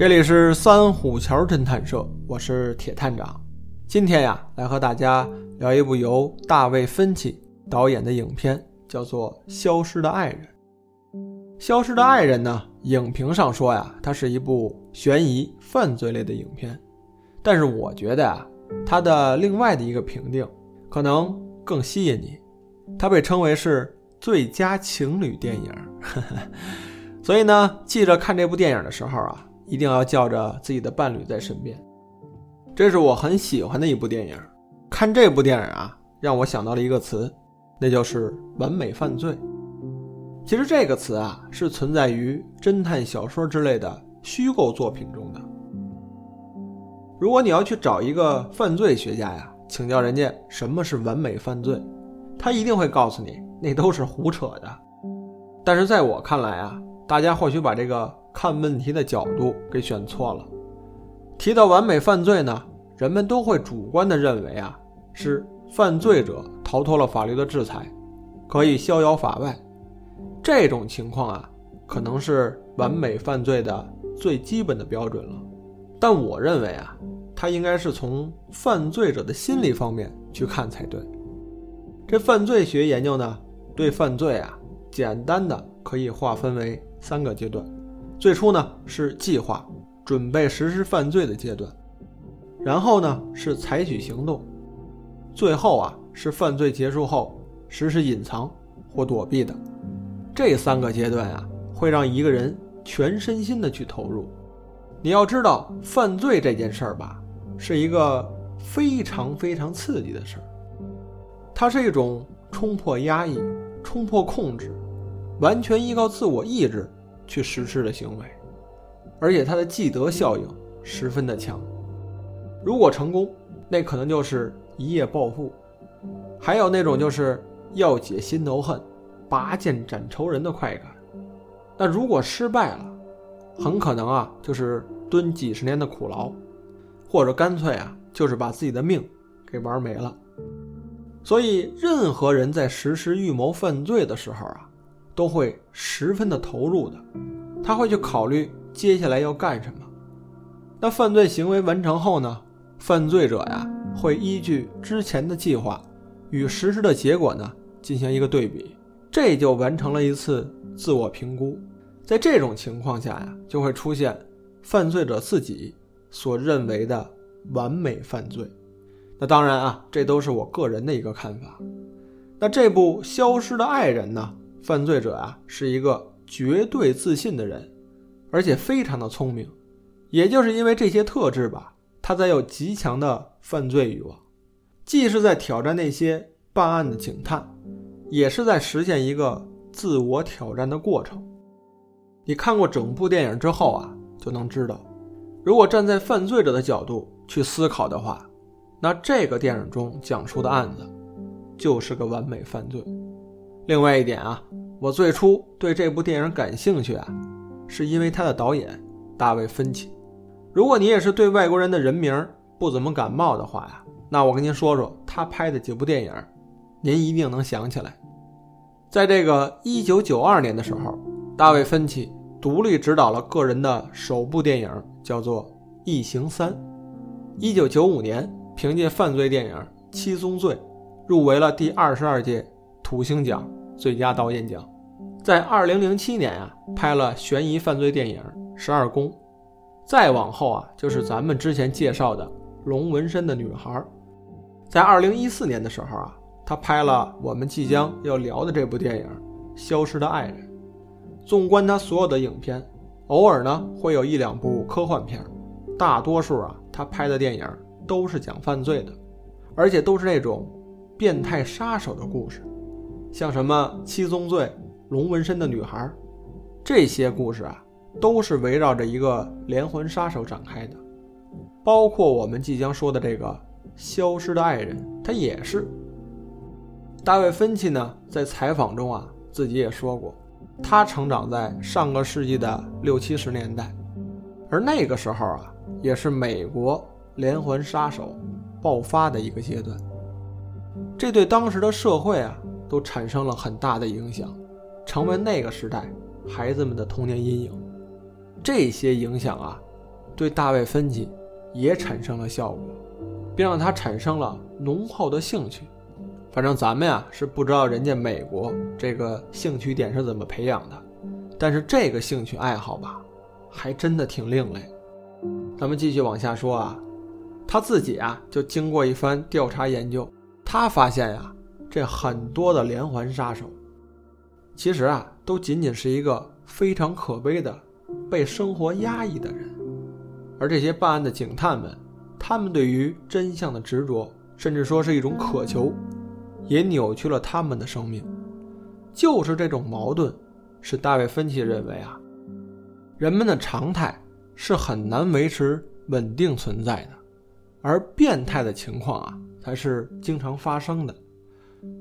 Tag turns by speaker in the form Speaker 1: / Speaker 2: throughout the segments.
Speaker 1: 这里是三虎桥侦探社，我是铁探长。今天呀，来和大家聊一部由大卫·芬奇导演的影片，叫做《消失的爱人》。《消失的爱人》呢，影评上说呀，它是一部悬疑犯罪类的影片。但是我觉得啊，它的另外的一个评定可能更吸引你，它被称为是最佳情侣电影。所以呢，记着看这部电影的时候啊，一定要叫着自己的伴侣在身边。这是我很喜欢的一部电影。看这部电影啊，让我想到了一个词，那就是完美犯罪。其实这个词啊，是存在于侦探小说之类的虚构作品中的。如果你要去找一个犯罪学家呀，请教人家什么是完美犯罪，他一定会告诉你，那都是胡扯的。但是在我看来啊，大家或许把这个看问题的角度给选错了。提到完美犯罪呢，人们都会主观的认为啊，是犯罪者逃脱了法律的制裁，可以逍遥法外。这种情况啊，可能是完美犯罪的最基本的标准了。但我认为啊，它应该是从犯罪者的心理方面去看才对。这犯罪学研究呢，对犯罪啊，简单的可以划分为三个阶段。最初呢是计划、准备实施犯罪的阶段，然后呢是采取行动，最后啊是犯罪结束后实施隐藏或躲避的。这三个阶段啊，会让一个人全身心的去投入。你要知道，犯罪这件事儿吧，是一个非常非常刺激的事儿。它是一种冲破压抑、冲破控制，完全依靠自我意志去实施的行为，而且它的既得效应十分的强。如果成功，那可能就是一夜暴富；还有那种就是要解心头恨、拔剑斩仇人的快感。那如果失败了，很可能啊，就是蹲几十年的苦牢，或者干脆啊，就是把自己的命给玩没了。所以，任何人在实施预谋犯罪的时候啊，都会十分的投入的，他会去考虑接下来要干什么。那犯罪行为完成后呢，犯罪者呀会依据之前的计划与实施的结果呢进行一个对比，这就完成了一次自我评估。在这种情况下呀，就会出现犯罪者自己所认为的完美犯罪。那当然啊，这都是我个人的一个看法。那这部《消失的爱人》呢，犯罪者啊是一个绝对自信的人，而且非常的聪明。也就是因为这些特质吧，他才有极强的犯罪欲望，既是在挑战那些办案的警探，也是在实现一个自我挑战的过程。你看过整部电影之后啊，就能知道，如果站在犯罪者的角度去思考的话，那这个电影中讲述的案子就是个完美犯罪。另外一点啊，我最初对这部电影感兴趣啊，是因为他的导演大卫·芬奇。如果你也是对外国人的人名不怎么感冒的话呀，那我跟您说说他拍的几部电影，您一定能想起来。在这个1992年的时候，大卫·芬奇。独立执导了个人的首部电影，叫做《异形三》。一九九五年，凭借犯罪电影《七宗罪》，入围了第二十二届土星奖最佳导演奖。在二零零七年啊，拍了悬疑犯罪电影《十二宫》。再往后啊，就是咱们之前介绍的《龙纹身的女孩》。在二零一四年的时候啊，他拍了我们即将要聊的这部电影《消失的爱人》。纵观他所有的影片，偶尔呢会有一两部科幻片，大多数啊他拍的电影都是讲犯罪的，而且都是那种变态杀手的故事，像什么《七宗罪》《龙纹身的女孩》，这些故事啊都是围绕着一个连环杀手展开的，包括我们即将说的这个《消失的爱人》，他也是。大卫·芬奇呢在采访中啊自己也说过。他成长在上个世纪的六七十年代，而那个时候啊，也是美国连环杀手爆发的一个阶段。这对当时的社会啊，都产生了很大的影响，成为那个时代孩子们的童年阴影。这些影响啊，对大卫芬奇也产生了效果，并让他产生了浓厚的兴趣。反正咱们呀是不知道人家美国这个兴趣点是怎么培养的，但是这个兴趣爱好吧，还真的挺另类。咱们继续往下说啊，他自己啊就经过一番调查研究，他发现呀，这很多的连环杀手，其实啊都仅仅是一个非常可悲的被生活压抑的人，而这些办案的警探们，他们对于真相的执着，甚至说是一种渴求。也扭曲了他们的生命，就是这种矛盾，使大卫芬奇认为啊，人们的常态是很难维持稳定存在的，而变态的情况啊才是经常发生的。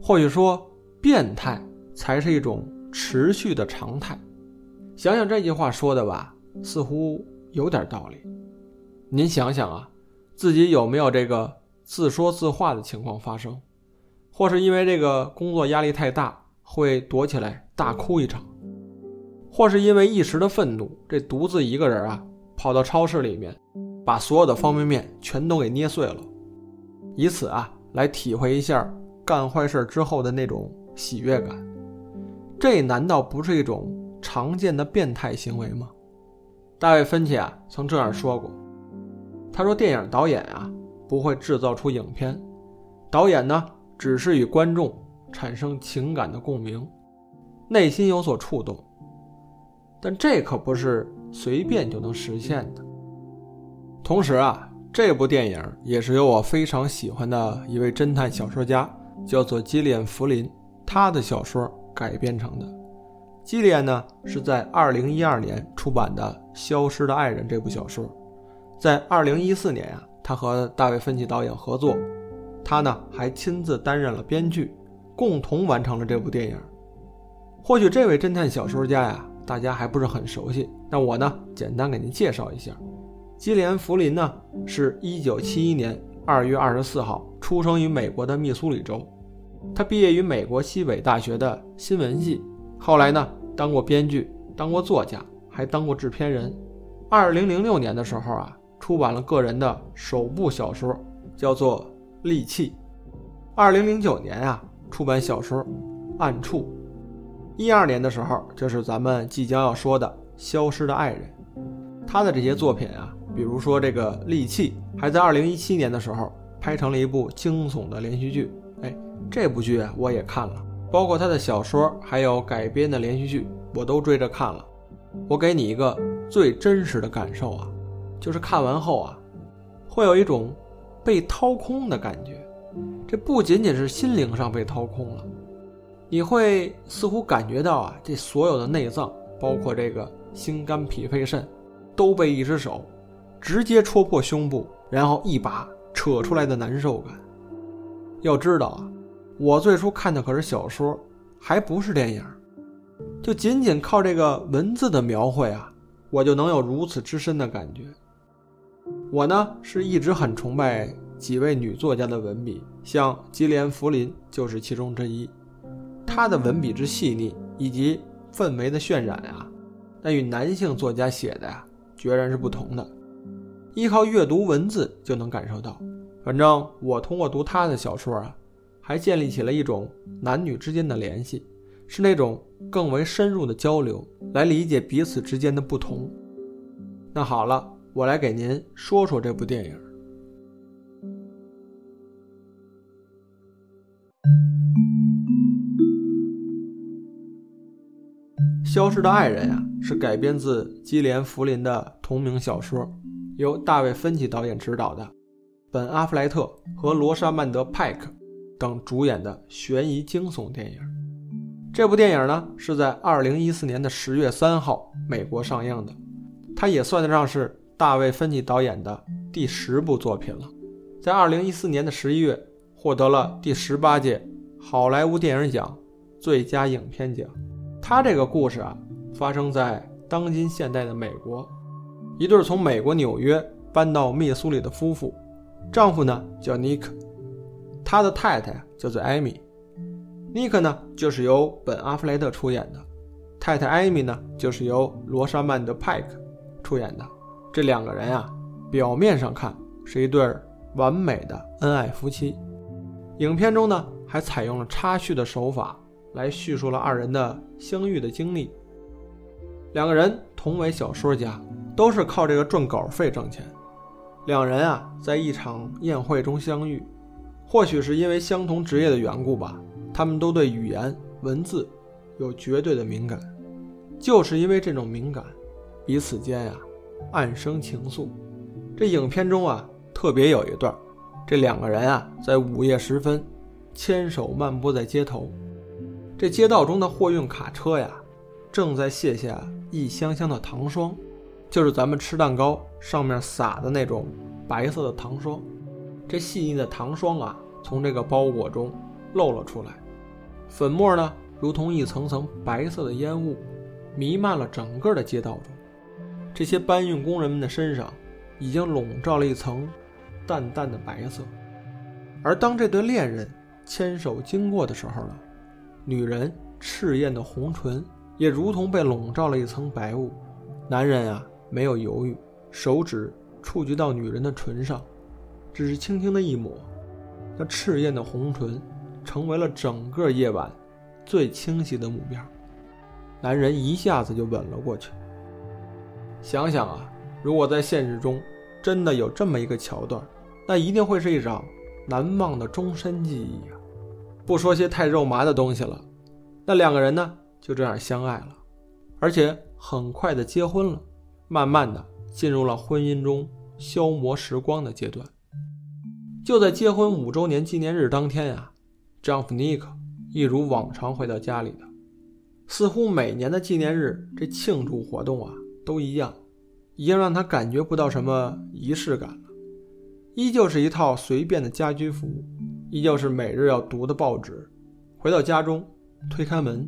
Speaker 1: 或许说，变态才是一种持续的常态。想想这句话说的吧，似乎有点道理。您想想啊，自己有没有这个自说自话的情况发生？或是因为这个工作压力太大，会躲起来大哭一场；或是因为一时的愤怒，这独自一个人啊，跑到超市里面，把所有的方便面全都给捏碎了，以此啊来体会一下干坏事之后的那种喜悦感。这难道不是一种常见的变态行为吗？大卫·芬奇啊曾这样说过：“他说，电影导演啊不会制造出影片，导演呢。”只是与观众产生情感的共鸣，内心有所触动，但这可不是随便就能实现的。同时啊，这部电影也是由我非常喜欢的一位侦探小说家，叫做基里安·弗林，他的小说改编成的。基里安呢是在2012年出版的《消失的爱人》这部小说，在2014年啊，他和大卫·芬奇导演合作。他呢还亲自担任了编剧，共同完成了这部电影。或许这位侦探小说家呀，大家还不是很熟悉。那我呢，简单给您介绍一下。基连·弗林呢，是一九七一年二月二十四号出生于美国的密苏里州。他毕业于美国西北大学的新闻系，后来呢，当过编剧，当过作家，还当过制片人。二零零六年的时候啊，出版了个人的首部小说，叫做。利器，二零零九年啊，出版小说《暗处》。一二年的时候，就是咱们即将要说的《消失的爱人》。他的这些作品啊，比如说这个《利器》，还在二零一七年的时候拍成了一部惊悚的连续剧。哎，这部剧啊，我也看了，包括他的小说还有改编的连续剧，我都追着看了。我给你一个最真实的感受啊，就是看完后啊，会有一种。被掏空的感觉，这不仅仅是心灵上被掏空了，你会似乎感觉到啊，这所有的内脏，包括这个心肝脾肺肾，都被一只手直接戳破胸部，然后一把扯出来的难受感。要知道啊，我最初看的可是小说，还不是电影，就仅仅靠这个文字的描绘啊，我就能有如此之深的感觉。我呢是一直很崇拜几位女作家的文笔，像吉莲·弗林就是其中之一。她的文笔之细腻以及氛围的渲染啊，那与男性作家写的呀，决然是不同的。依靠阅读文字就能感受到。反正我通过读他的小说啊，还建立起了一种男女之间的联系，是那种更为深入的交流，来理解彼此之间的不同。那好了。我来给您说说这部电影《消失的爱人》呀，是改编自基连·福林的同名小说，由大卫·芬奇导演执导的，本·阿弗莱特和罗莎曼德·派克等主演的悬疑惊悚电影。这部电影呢，是在2014年的10月3号美国上映的，它也算得上是。大卫·芬奇导演的第十部作品了，在二零一四年的十一月获得了第十八届好莱坞电影奖最佳影片奖。他这个故事啊，发生在当今现代的美国，一对从美国纽约搬到密苏里的夫妇，丈夫呢叫尼克，他的太太叫做艾米。尼克呢就是由本·阿弗莱特出演的，太太艾米呢就是由罗莎曼德·派克出演的。这两个人啊，表面上看是一对完美的恩爱夫妻。影片中呢，还采用了插叙的手法来叙述了二人的相遇的经历。两个人同为小说家，都是靠这个赚稿费挣钱。两人啊，在一场宴会中相遇，或许是因为相同职业的缘故吧，他们都对语言文字有绝对的敏感。就是因为这种敏感，彼此间呀，暗生情愫。这影片中啊，特别有一段，这两个人啊，在午夜时分，牵手漫步在街头。这街道中的货运卡车呀，正在卸下一箱箱的糖霜，就是咱们吃蛋糕上面撒的那种白色的糖霜。这细腻的糖霜啊，从这个包裹中漏了出来，粉末呢，如同一层层白色的烟雾。弥漫了整个的街道中，这些搬运工人们的身上已经笼罩了一层淡淡的白色。而当这对恋人牵手经过的时候呢，女人赤艳的红唇也如同被笼罩了一层白雾。男人啊，没有犹豫，手指触及到女人的唇上，只是轻轻的一抹，那赤艳的红唇成为了整个夜晚最清晰的目标。男人一下子就吻了过去。想想啊，如果在现实中真的有这么一个桥段，那一定会是一场难忘的终身记忆啊！不说些太肉麻的东西了，那两个人呢就这样相爱了，而且很快的结婚了，慢慢的进入了婚姻中消磨时光的阶段。就在结婚五周年纪念日当天呀，丈夫尼克一如往常回到家里的。似乎每年的纪念日，这庆祝活动啊都一样，已经让他感觉不到什么仪式感了。依旧是一套随便的家居服，依旧是每日要读的报纸。回到家中，推开门，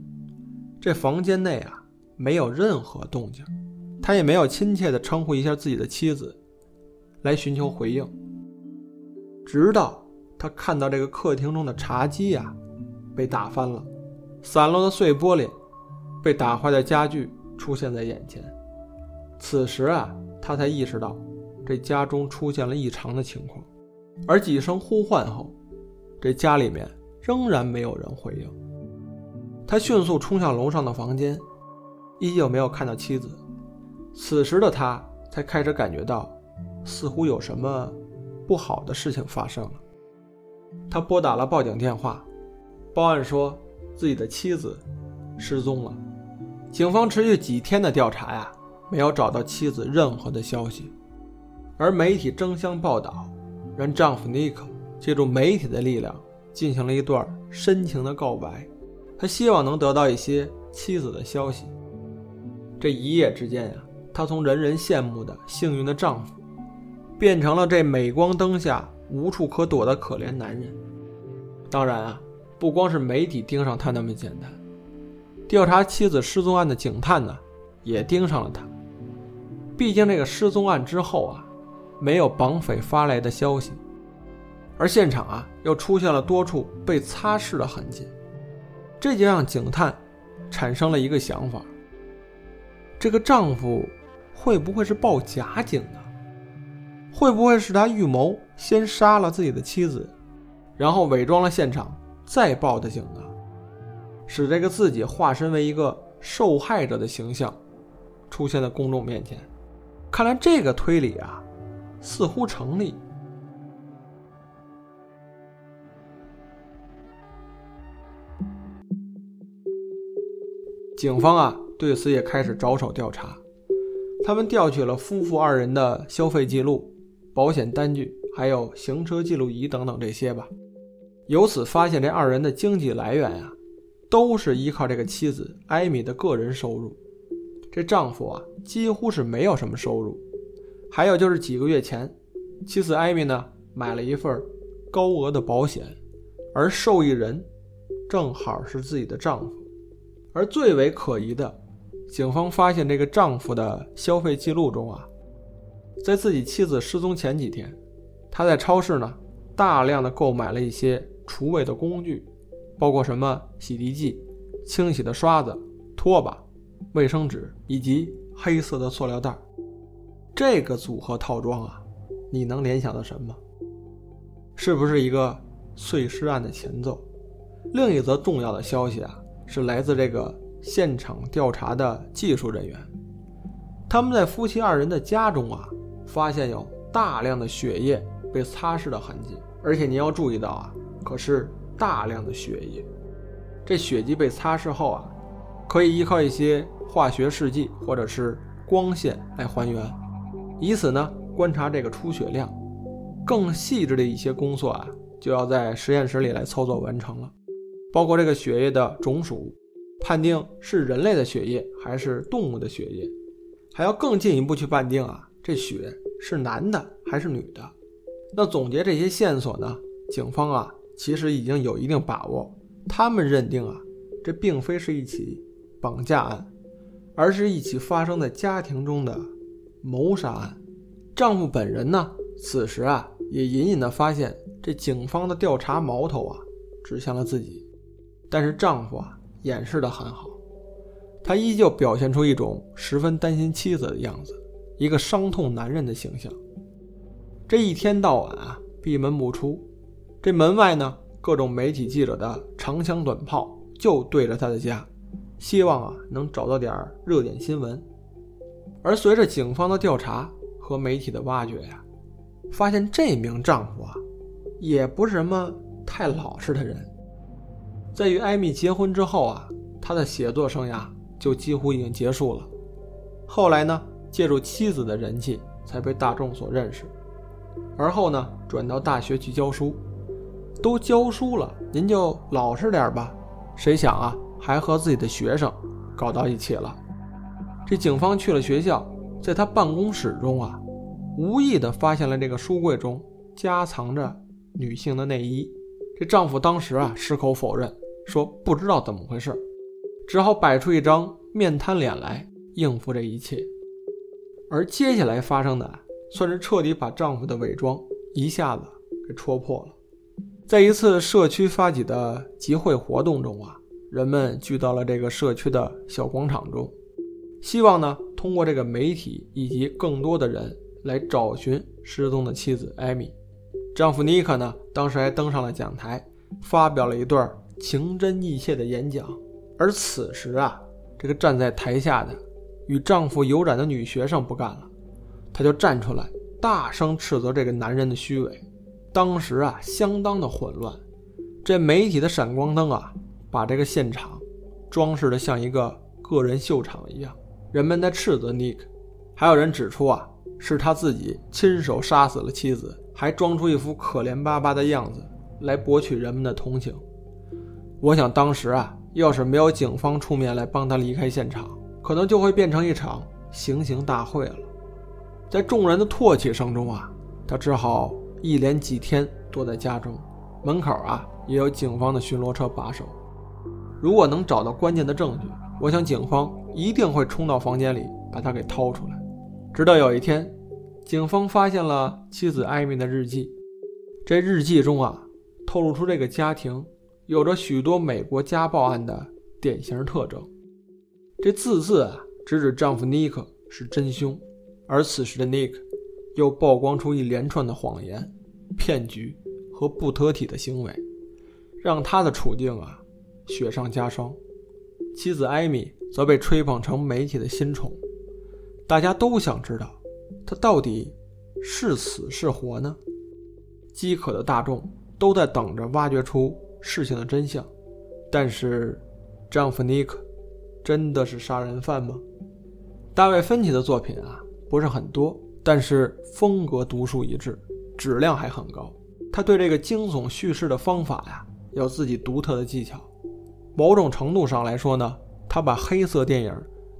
Speaker 1: 这房间内啊没有任何动静，他也没有亲切地称呼一下自己的妻子，来寻求回应。直到他看到这个客厅中的茶几呀被打翻了，散落的碎玻璃。被打坏的家具出现在眼前，此时啊，他才意识到这家中出现了异常的情况。而几声呼唤后，这家里面仍然没有人回应。他迅速冲向楼上的房间，依旧没有看到妻子。此时的他才开始感觉到，似乎有什么不好的事情发生了。他拨打了报警电话，报案说自己的妻子失踪了。警方持续几天的调查呀，没有找到妻子任何的消息，而媒体争相报道，让丈夫尼克借助媒体的力量进行了一段深情的告白，他希望能得到一些妻子的消息。这一夜之间呀，他从人人羡慕的幸运的丈夫，变成了这镁光灯下无处可躲的可怜男人。当然啊，不光是媒体盯上他那么简单。调查妻子失踪案的警探呢，也盯上了他。毕竟这个失踪案之后啊，没有绑匪发来的消息，而现场啊又出现了多处被擦拭的痕迹，这就让警探产生了一个想法：这个丈夫会不会是报假警呢？会不会是他预谋先杀了自己的妻子，然后伪装了现场再报的警呢？使这个自己化身为一个受害者的形象，出现在公众面前。看来这个推理啊，似乎成立。警方啊，对此也开始着手调查。他们调取了夫妇二人的消费记录、保险单据，还有行车记录仪等等这些吧。由此发现，这二人的经济来源啊。都是依靠这个妻子艾米的个人收入，这丈夫啊几乎是没有什么收入。还有就是几个月前，妻子艾米呢买了一份高额的保险，而受益人正好是自己的丈夫。而最为可疑的，警方发现这个丈夫的消费记录中啊，在自己妻子失踪前几天，他在超市呢大量的购买了一些除味的工具。包括什么洗涤剂、清洗的刷子、拖把、卫生纸以及黑色的塑料袋，这个组合套装啊，你能联想到什么？是不是一个碎尸案的前奏？另一则重要的消息啊，是来自这个现场调查的技术人员，他们在夫妻二人的家中啊，发现有大量的血液被擦拭的痕迹，而且你要注意到啊，可是大量的血液。这血迹被擦拭后啊，可以依靠一些化学试剂或者是光线来还原，以此呢观察这个出血量。更细致的一些工作啊，就要在实验室里来操作完成了，包括这个血液的种属，判定是人类的血液还是动物的血液，还要更进一步去判定啊，这血是男的还是女的。那总结这些线索呢，警方啊其实已经有一定把握。他们认定啊，这并非是一起绑架案，而是一起发生在家庭中的谋杀案。丈夫本人呢，此时啊也隐隐的发现这警方的调查矛头啊指向了自己，但是丈夫啊掩饰的很好，他依旧表现出一种十分担心妻子的样子，一个伤痛男人的形象。这一天到晚啊闭门不出，这门外呢。各种媒体记者的长枪短炮就对着他的家，希望啊能找到点热点新闻。而随着警方的调查和媒体的挖掘呀，发现这名丈夫啊也不是什么太老实的人。在与艾米结婚之后啊，他的写作生涯就几乎已经结束了。后来呢，借助妻子的人气才被大众所认识，而后呢转到大学去教书。都教书了，您就老实点吧。谁想啊，还和自己的学生搞到一起了。这警方去了学校，在他办公室中啊，无意的发现了这个书柜中夹藏着女性的内衣。这丈夫当时啊，矢口否认，说不知道怎么回事，只好摆出一张面瘫脸来应付这一切。而接下来发生的，算是彻底把丈夫的伪装一下子给戳破了。在一次社区发起的集会活动中啊，人们聚到了这个社区的小广场中，希望呢通过这个媒体以及更多的人来找寻失踪的妻子艾米。丈夫尼克呢当时还登上了讲台，发表了一段情真意切的演讲。而此时啊，这个站在台下的与丈夫有染的女学生不干了，她就站出来大声斥责这个男人的虚伪。当时啊，相当的混乱。这媒体的闪光灯啊，把这个现场装饰的像一个个人秀场一样。人们在斥责尼克，还有人指出啊，是他自己亲手杀死了妻子，还装出一副可怜巴巴的样子来博取人们的同情。我想当时啊，要是没有警方出面来帮他离开现场，可能就会变成一场行刑大会了。在众人的唾弃声中啊，他只好。一连几天躲在家中，门口啊也有警方的巡逻车把守。如果能找到关键的证据，我想警方一定会冲到房间里把他给掏出来。直到有一天，警方发现了妻子艾米的日记。这日记中啊，透露出这个家庭有着许多美国家暴案的典型特征。这字字啊，直指丈夫尼克是真凶。而此时的尼克。又曝光出一连串的谎言、骗局和不得体的行为，让他的处境啊雪上加霜。妻子艾米则被吹捧成媒体的新宠，大家都想知道他到底是死是活呢？饥渴的大众都在等着挖掘出事情的真相。但是，丈夫尼克真的是杀人犯吗？大卫·芬奇的作品啊不是很多。但是风格独树一帜，质量还很高。他对这个惊悚叙事的方法呀，有自己独特的技巧。某种程度上来说呢，他把黑色电影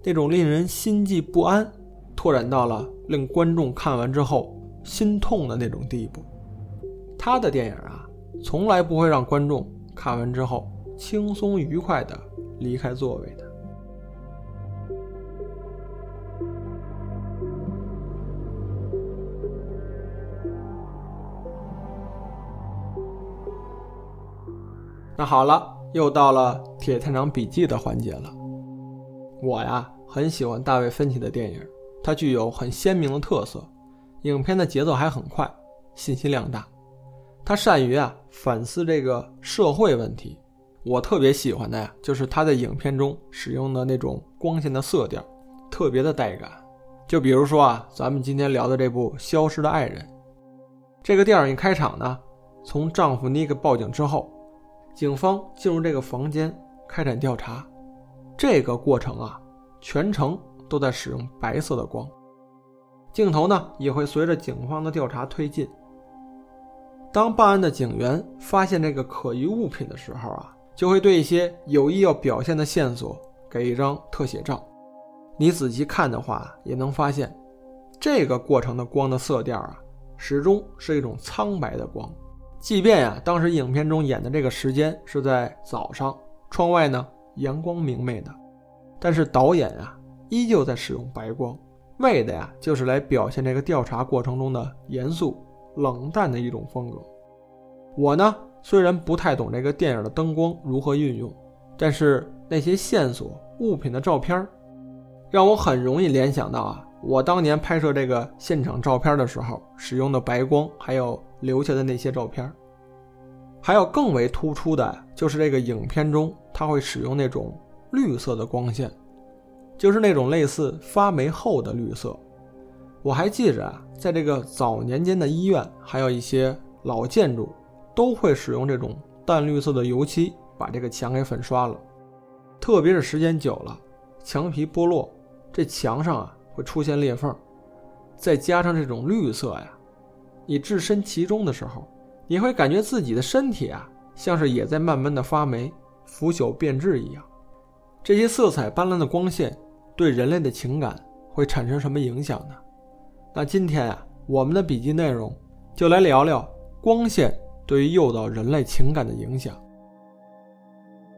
Speaker 1: 那种令人心悸不安，拓展到了令观众看完之后心痛的那种地步。他的电影啊，从来不会让观众看完之后轻松愉快的离开座位的。那好了，又到了铁探长笔记的环节了。我呀很喜欢大卫芬奇的电影，它具有很鲜明的特色，影片的节奏还很快，信息量大。他善于啊反思这个社会问题。我特别喜欢的呀，就是他在影片中使用的那种光线的色调，特别的带感。就比如说啊，咱们今天聊的这部《消失的爱人》，这个电影一开场呢，从丈夫尼克报警之后，警方进入这个房间开展调查，这个过程啊，全程都在使用白色的光，镜头呢也会随着警方的调查推进。当办案的警员发现这个可疑物品的时候啊。就会对一些有意要表现的线索给一张特写照。你仔细看的话，也能发现，这个过程的光的色调啊，始终是一种苍白的光。即便呀，当时影片中演的这个时间是在早上，窗外呢阳光明媚的，但是导演啊依旧在使用白光，为的呀就是来表现这个调查过程中的严肃冷淡的一种风格。我呢。虽然不太懂这个电影的灯光如何运用，但是那些线索、物品的照片，让我很容易联想到啊，我当年拍摄这个现场照片的时候使用的白光，还有留下的那些照片。还有更为突出的就是这个影片中，它会使用那种绿色的光线，就是那种类似发霉后的绿色。我还记着啊，在这个早年间的医院，还有一些老建筑。都会使用这种淡绿色的油漆把这个墙给粉刷了，特别是时间久了，墙皮剥落，这墙上啊会出现裂缝，再加上这种绿色呀，你置身其中的时候，你会感觉自己的身体啊像是也在慢慢的发霉、腐朽变质一样。这些色彩斑斓的光线对人类的情感会产生什么影响呢？那今天啊，我们的笔记内容就来聊聊光线。对于诱导人类情感的影响，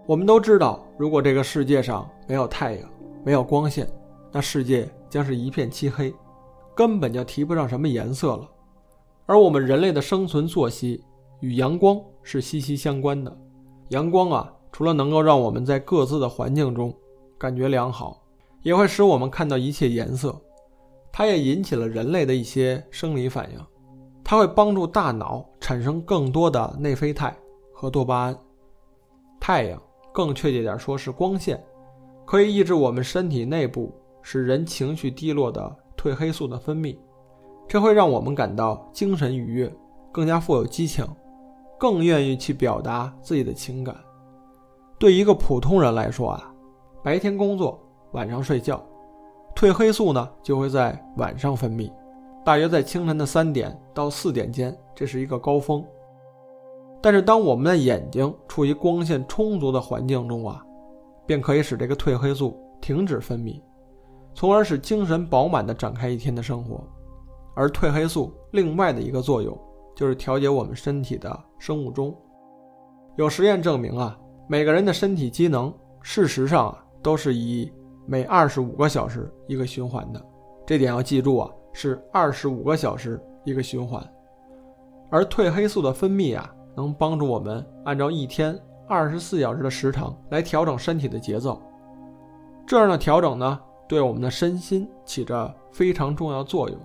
Speaker 1: 我们都知道，如果这个世界上没有太阳，没有光线，那世界将是一片漆黑，根本就提不上什么颜色了。而我们人类的生存作息与阳光是息息相关的。阳光啊，除了能够让我们在各自的环境中感觉良好，也会使我们看到一切颜色。它也引起了人类的一些生理反应。它会帮助大脑产生更多的内啡肽和多巴胺。太阳，更确切点说是光线，可以抑制我们身体内部使人情绪低落的褪黑素的分泌，这会让我们感到精神愉悦，更加富有激情，更愿意去表达自己的情感。对一个普通人来说啊，白天工作，晚上睡觉，褪黑素呢就会在晚上分泌。大约在清晨的三点到四点间，这是一个高峰。但是，当我们的眼睛处于光线充足的环境中啊，便可以使这个褪黑素停止分泌，从而使精神饱满地展开一天的生活。而褪黑素另外的一个作用，就是调节我们身体的生物钟。有实验证明啊，每个人的身体机能事实上啊，都是以每二十五个小时一个循环的。这点要记住啊。是二十五个小时一个循环，而褪黑素的分泌啊，能帮助我们按照一天二十四小时的时长来调整身体的节奏。这样的调整呢，对我们的身心起着非常重要作用，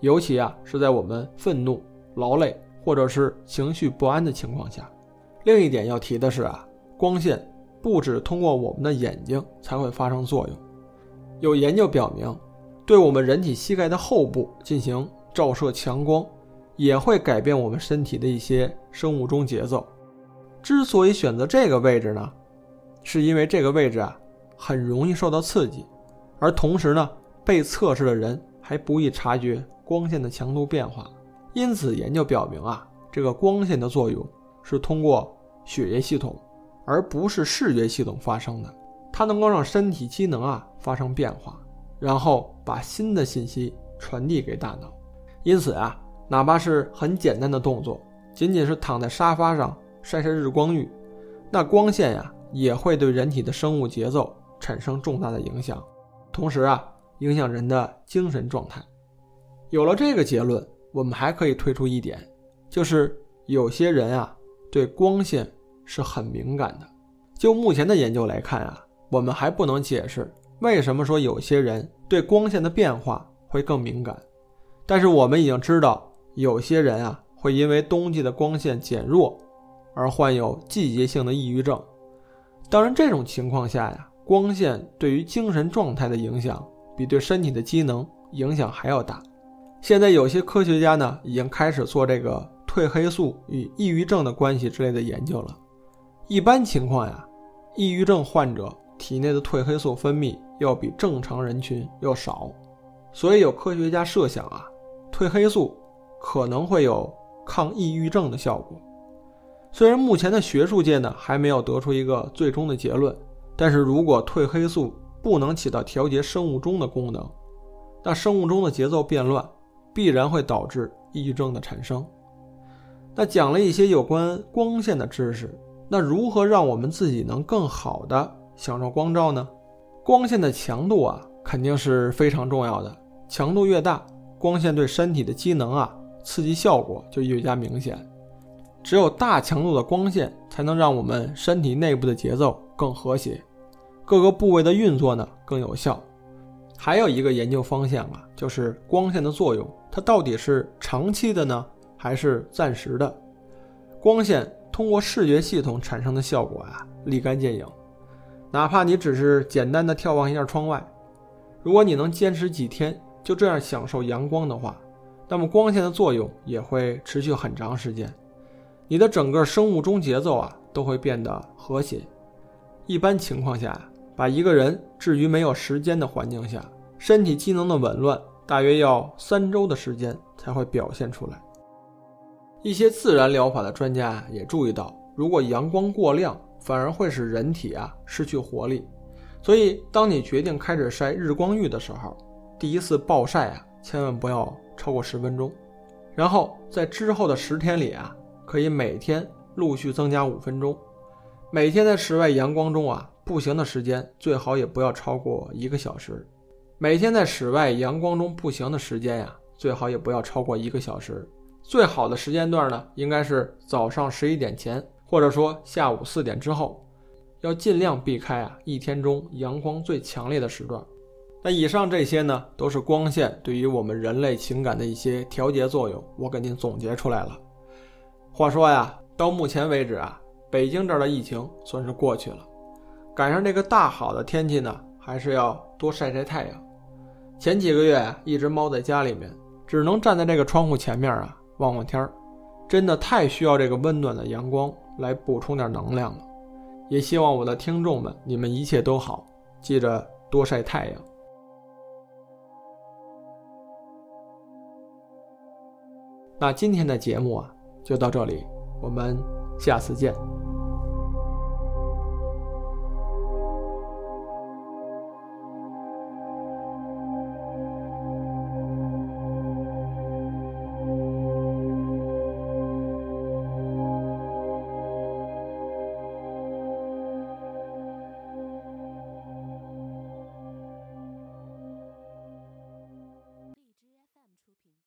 Speaker 1: 尤其啊是在我们愤怒、劳累或者是情绪不安的情况下。另一点要提的是啊，光线不止通过我们的眼睛才会发生作用，有研究表明。对我们人体膝盖的后部进行照射强光，也会改变我们身体的一些生物钟节奏。之所以选择这个位置呢，是因为这个位置啊很容易受到刺激，而同时呢被测试的人还不易察觉光线的强度变化。因此，研究表明啊，这个光线的作用是通过血液系统，而不是视觉系统发生的。它能够让身体机能啊发生变化。然后把新的信息传递给大脑，因此啊，哪怕是很简单的动作，仅仅是躺在沙发上晒晒日光浴，那光线呀也会对人体的生物节奏产生重大的影响，同时啊，影响人的精神状态。有了这个结论，我们还可以推出一点，就是有些人啊对光线是很敏感的。就目前的研究来看啊，我们还不能解释。为什么说有些人对光线的变化会更敏感？但是我们已经知道，有些人啊会因为冬季的光线减弱而患有季节性的抑郁症。当然，这种情况下呀，光线对于精神状态的影响比对身体的机能影响还要大。现在有些科学家呢，已经开始做这个褪黑素与抑郁症的关系之类的研究了。一般情况呀，抑郁症患者体内的褪黑素分泌要比正常人群要少，所以有科学家设想啊，褪黑素可能会有抗抑郁症的效果。虽然目前的学术界呢还没有得出一个最终的结论，但是如果褪黑素不能起到调节生物钟的功能，那生物钟的节奏变乱。必然会导致抑郁症的产生。那讲了一些有关光线的知识，那如何让我们自己能更好的享受光照呢？光线的强度啊，肯定是非常重要的。强度越大，光线对身体的机能啊，刺激效果就越加明显。只有大强度的光线，才能让我们身体内部的节奏更和谐，各个部位的运作呢更有效。还有一个研究方向啊，就是光线的作用。它到底是长期的呢，还是暂时的？光线通过视觉系统产生的效果啊，立竿见影。哪怕你只是简单的眺望一下窗外，如果你能坚持几天就这样享受阳光的话，那么光线的作用也会持续很长时间。你的整个生物钟节奏啊，都会变得和谐。一般情况下，把一个人置于没有时间的环境下，身体机能的紊乱。大约要三周的时间才会表现出来。一些自然疗法的专家也注意到，如果阳光过亮，反而会使人体啊失去活力。所以，当你决定开始晒日光浴的时候，第一次暴晒啊，千万不要超过十分钟。然后在之后的十天里啊，可以每天陆续增加五分钟。每天在室外阳光中啊，步行的时间最好也不要超过一个小时。每天在室外阳光中步行的时间呀，最好也不要超过一个小时。最好的时间段呢，应该是早上十一点前，或者说下午四点之后，要尽量避开啊一天中阳光最强烈的时段。那以上这些呢，都是光线对于我们人类情感的一些调节作用，我给您总结出来了。话说呀，到目前为止啊，北京这儿的疫情算是过去了，赶上这个大好的天气呢，还是要多晒晒太阳。前几个月啊，一直猫在家里面，只能站在这个窗户前面啊望望天儿，真的太需要这个温暖的阳光来补充点能量了。也希望我的听众们，你们一切都好，记着多晒太阳。那今天的节目啊就到这里，我们下次见。